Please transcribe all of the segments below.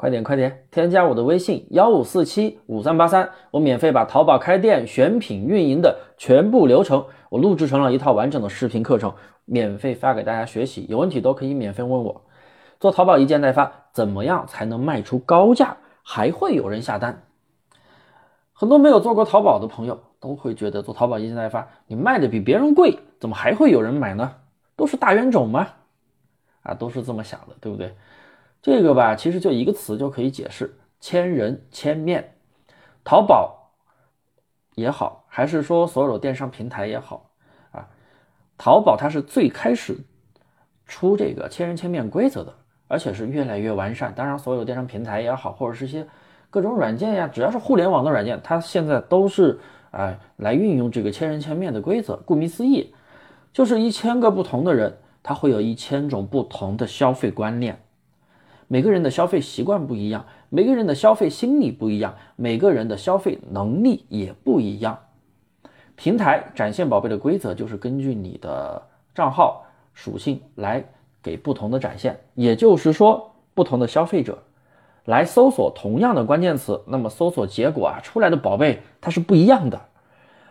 快点快点，添加我的微信幺五四七五三八三，我免费把淘宝开店、选品、运营的全部流程，我录制成了一套完整的视频课程，免费发给大家学习。有问题都可以免费问我。做淘宝一件代发，怎么样才能卖出高价，还会有人下单？很多没有做过淘宝的朋友都会觉得，做淘宝一件代发，你卖的比别人贵，怎么还会有人买呢？都是大冤种吗？啊，都是这么想的，对不对？这个吧，其实就一个词就可以解释：千人千面。淘宝也好，还是说所有的电商平台也好，啊，淘宝它是最开始出这个千人千面规则的，而且是越来越完善。当然，所有电商平台也好，或者是一些各种软件呀，只要是互联网的软件，它现在都是啊来运用这个千人千面的规则。顾名思义，就是一千个不同的人，他会有一千种不同的消费观念。每个人的消费习惯不一样，每个人的消费心理不一样，每个人的消费能力也不一样。平台展现宝贝的规则就是根据你的账号属性来给不同的展现，也就是说，不同的消费者来搜索同样的关键词，那么搜索结果啊出来的宝贝它是不一样的，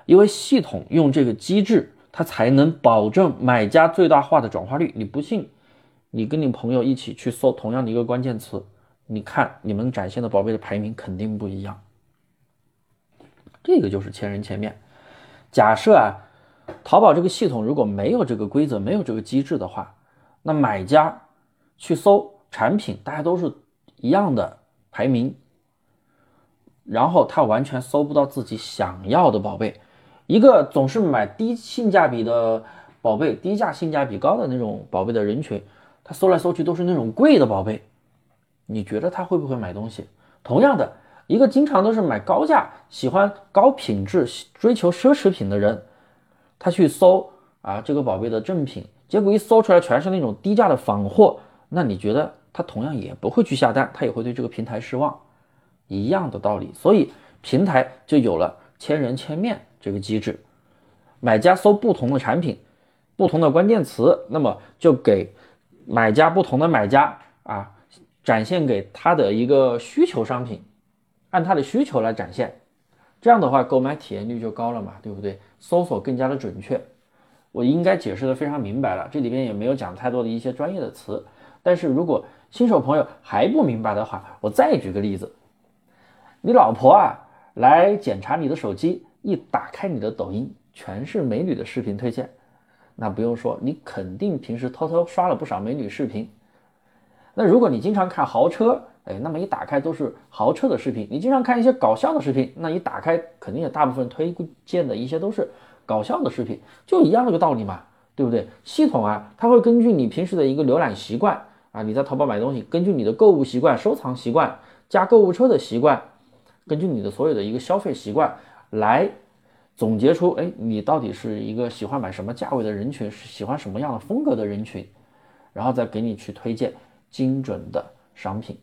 因为系统用这个机制，它才能保证买家最大化的转化率。你不信？你跟你朋友一起去搜同样的一个关键词，你看你们展现的宝贝的排名肯定不一样。这个就是千人千面。假设啊，淘宝这个系统如果没有这个规则，没有这个机制的话，那买家去搜产品，大家都是一样的排名，然后他完全搜不到自己想要的宝贝。一个总是买低性价比的宝贝，低价性价比高的那种宝贝的人群。他搜来搜去都是那种贵的宝贝，你觉得他会不会买东西？同样的，一个经常都是买高价、喜欢高品质、追求奢侈品的人，他去搜啊这个宝贝的正品，结果一搜出来全是那种低价的仿货，那你觉得他同样也不会去下单，他也会对这个平台失望，一样的道理。所以平台就有了千人千面这个机制，买家搜不同的产品、不同的关键词，那么就给。买家不同的买家啊，展现给他的一个需求商品，按他的需求来展现，这样的话购买体验率就高了嘛，对不对？搜索更加的准确。我应该解释的非常明白了，这里边也没有讲太多的一些专业的词。但是如果新手朋友还不明白的话，我再举个例子，你老婆啊来检查你的手机，一打开你的抖音，全是美女的视频推荐。那不用说，你肯定平时偷偷刷了不少美女视频。那如果你经常看豪车，哎，那么一打开都是豪车的视频。你经常看一些搞笑的视频，那一打开肯定也大部分推荐的一些都是搞笑的视频，就一样这个道理嘛，对不对？系统啊，它会根据你平时的一个浏览习惯啊，你在淘宝买东西，根据你的购物习惯、收藏习惯、加购物车的习惯，根据你的所有的一个消费习惯来。总结出，哎，你到底是一个喜欢买什么价位的人群，是喜欢什么样的风格的人群，然后再给你去推荐精准的商品。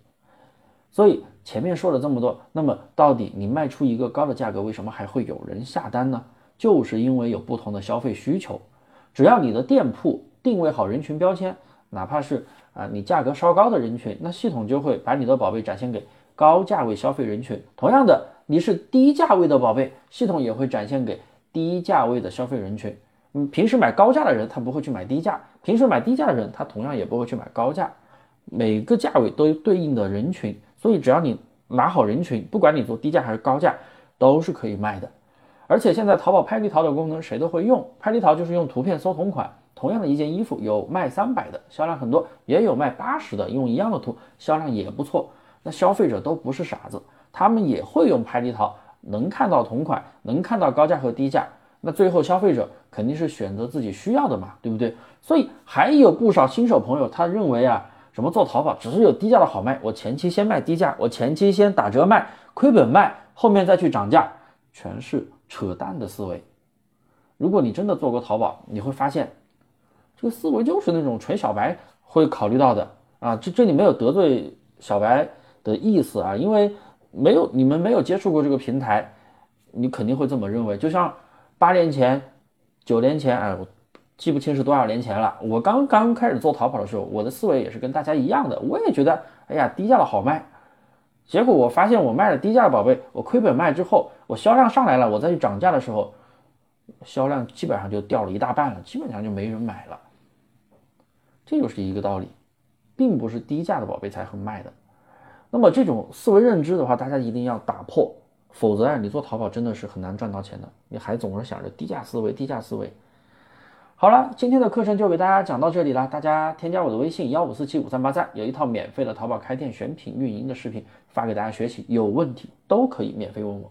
所以前面说了这么多，那么到底你卖出一个高的价格，为什么还会有人下单呢？就是因为有不同的消费需求。只要你的店铺定位好人群标签，哪怕是啊你价格稍高的人群，那系统就会把你的宝贝展现给高价位消费人群。同样的。你是低价位的宝贝，系统也会展现给低价位的消费人群。嗯，平时买高价的人，他不会去买低价；平时买低价的人，他同样也不会去买高价。每个价位都有对应的人群，所以只要你拿好人群，不管你做低价还是高价，都是可以卖的。而且现在淘宝拍立淘的功能谁都会用，拍立淘就是用图片搜同款，同样的一件衣服有卖三百的，销量很多，也有卖八十的，用一样的图，销量也不错。那消费者都不是傻子。他们也会用拍立淘，能看到同款，能看到高价和低价，那最后消费者肯定是选择自己需要的嘛，对不对？所以还有不少新手朋友，他认为啊，什么做淘宝只是有低价的好卖，我前期先卖低价，我前期先打折卖，亏本卖，后面再去涨价，全是扯淡的思维。如果你真的做过淘宝，你会发现，这个思维就是那种纯小白会考虑到的啊，这这里没有得罪小白的意思啊，因为。没有，你们没有接触过这个平台，你肯定会这么认为。就像八年前、九年前，哎，我记不清是多少年前了。我刚刚开始做淘宝的时候，我的思维也是跟大家一样的，我也觉得，哎呀，低价的好卖，结果我发现我卖了低价的宝贝，我亏本卖之后，我销量上来了，我再去涨价的时候，销量基本上就掉了一大半了，基本上就没人买了。这就是一个道理，并不是低价的宝贝才会卖的。那么这种思维认知的话，大家一定要打破，否则啊，你做淘宝真的是很难赚到钱的。你还总是想着低价思维，低价思维。好了，今天的课程就给大家讲到这里了。大家添加我的微信幺五四七五三八三，有一套免费的淘宝开店选品运营的视频发给大家学习，有问题都可以免费问我。